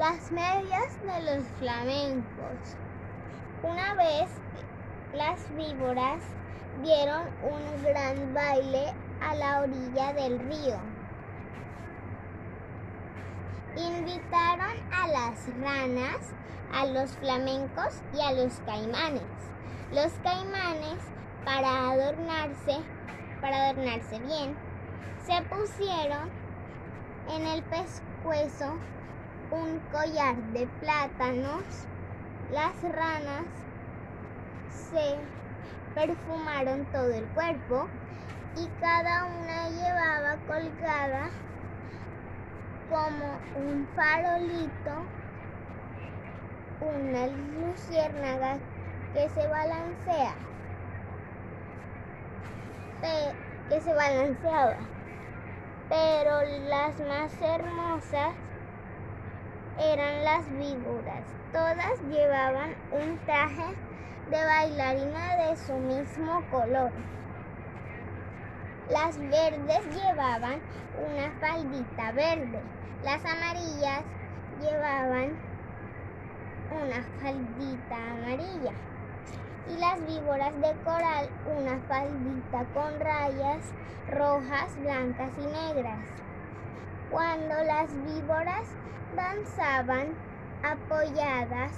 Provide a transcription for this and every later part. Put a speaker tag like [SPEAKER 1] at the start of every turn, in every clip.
[SPEAKER 1] Las medias de los flamencos. Una vez las víboras dieron un gran baile a la orilla del río. Invitaron a las ranas, a los flamencos y a los caimanes. Los caimanes, para adornarse, para adornarse bien, se pusieron en el pescuezo un collar de plátanos. Las ranas se perfumaron todo el cuerpo y cada una llevaba colgada como un farolito una luciérnaga que se balancea que se balanceaba pero las más hermosas eran las víboras todas llevaban un traje de bailarina de su mismo color. Las verdes llevaban una faldita verde, las amarillas llevaban una faldita amarilla y las víboras de coral una faldita con rayas rojas, blancas y negras. Cuando las víboras danzaban apoyadas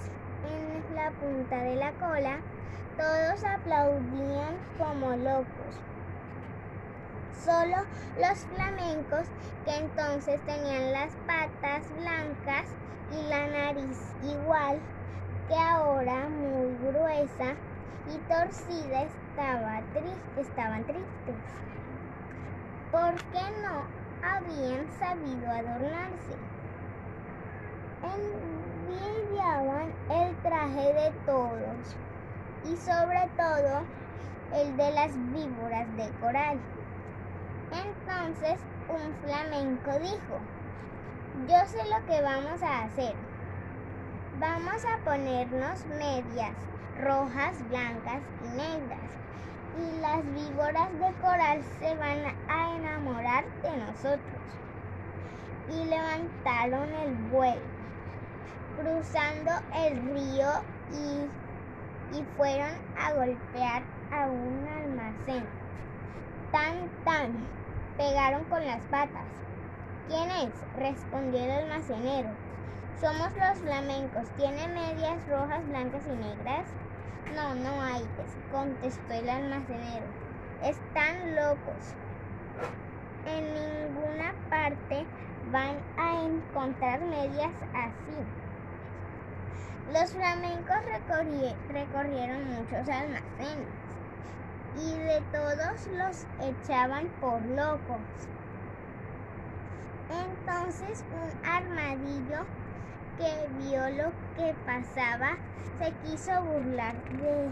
[SPEAKER 1] en la punta de la cola, todos aplaudían como locos. Solo los flamencos, que entonces tenían las patas blancas y la nariz igual que ahora muy gruesa y torcida, estaba estaban tristes. ¿Por qué no habían sabido adornarse? envidiaban el traje de todos y sobre todo el de las víboras de coral. Entonces un flamenco dijo, yo sé lo que vamos a hacer. Vamos a ponernos medias rojas, blancas y negras. Y las víboras de coral se van a enamorar de nosotros. Y levantaron el vuelo cruzando el río y, y fueron a golpear a un almacén. Tan, tan, pegaron con las patas. ¿Quién es? respondió el almacenero. Somos los flamencos. ¿Tiene medias rojas, blancas y negras? No, no hay, contestó el almacenero. Están locos. En ninguna parte van a encontrar medias así. Los flamencos recorrieron muchos almacenes y de todos los echaban por locos. Entonces un armadillo que vio lo que pasaba se quiso burlar de,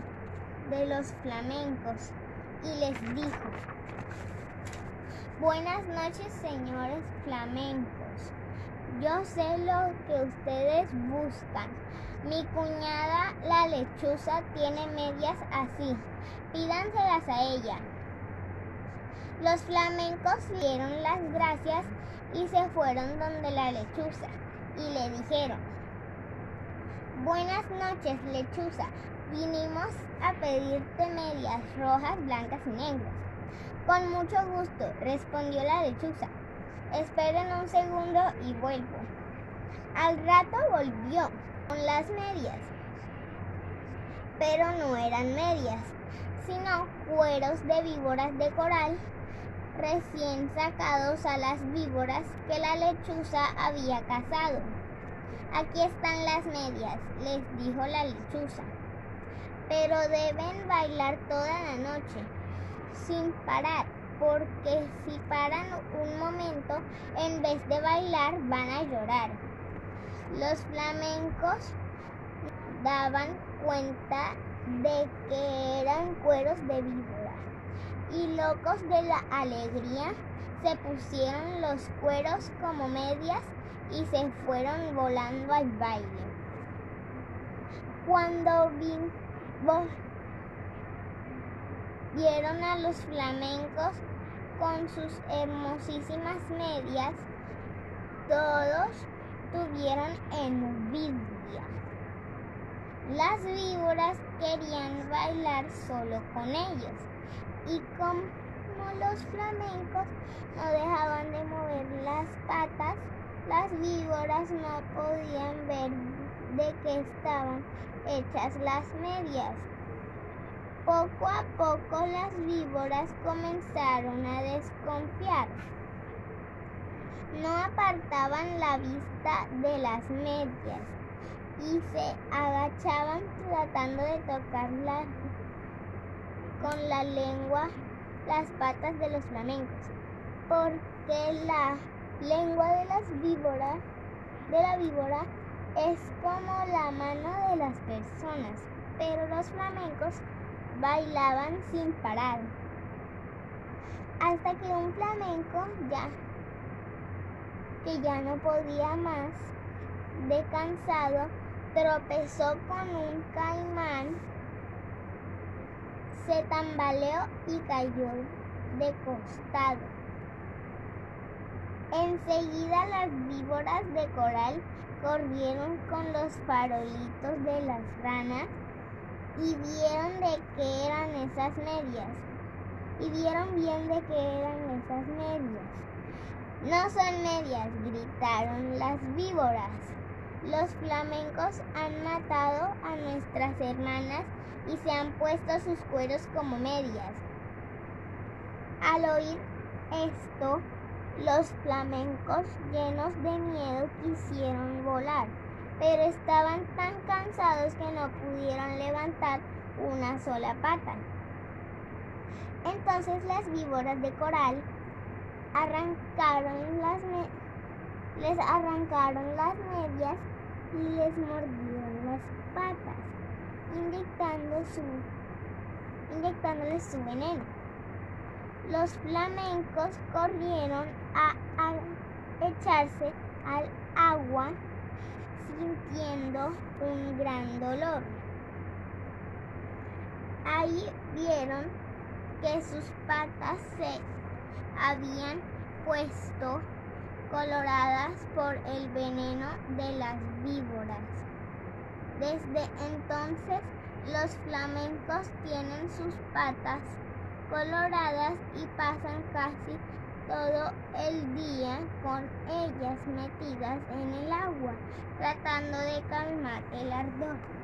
[SPEAKER 1] de los flamencos y les dijo, Buenas noches señores flamencos, yo sé lo que ustedes buscan mi cuñada, la lechuza, tiene medias así. Pídanselas a ella. Los flamencos dieron las gracias y se fueron donde la lechuza y le dijeron, Buenas noches, lechuza. Vinimos a pedirte medias rojas, blancas y negras. Con mucho gusto, respondió la lechuza. Esperen un segundo y vuelvo. Al rato volvió con las medias. Pero no eran medias, sino cueros de víboras de coral recién sacados a las víboras que la lechuza había cazado. Aquí están las medias, les dijo la lechuza. Pero deben bailar toda la noche, sin parar, porque si paran un momento, en vez de bailar, van a llorar. Los flamencos daban cuenta de que eran cueros de víbora y locos de la alegría se pusieron los cueros como medias y se fueron volando al baile. Cuando vieron a los flamencos con sus hermosísimas medias, todos tuvieron envidia. Las víboras querían bailar solo con ellos y como los flamencos no dejaban de mover las patas, las víboras no podían ver de qué estaban hechas las medias. Poco a poco las víboras comenzaron a desconfiar. No apartaban la vista de las medias y se agachaban tratando de tocarlas con la lengua las patas de los flamencos, porque la lengua de las víboras de la víbora es como la mano de las personas, pero los flamencos bailaban sin parar. Hasta que un flamenco ya que ya no podía más de cansado tropezó con un caimán, se tambaleó y cayó de costado. Enseguida las víboras de coral corrieron con los farolitos de las ranas y vieron de qué eran esas medias. Y vieron bien de qué eran esas medias. No son medias, gritaron las víboras. Los flamencos han matado a nuestras hermanas y se han puesto sus cueros como medias. Al oír esto, los flamencos llenos de miedo quisieron volar, pero estaban tan cansados que no pudieron levantar una sola pata. Entonces las víboras de coral les arrancaron las medias y les mordieron las patas, inyectando su, inyectándoles su veneno. Los flamencos corrieron a, echarse al agua sintiendo un gran dolor. Ahí vieron que sus patas se habían puesto coloradas por el veneno de las víboras. Desde entonces los flamencos tienen sus patas coloradas y pasan casi todo el día con ellas metidas en el agua, tratando de calmar el ardor.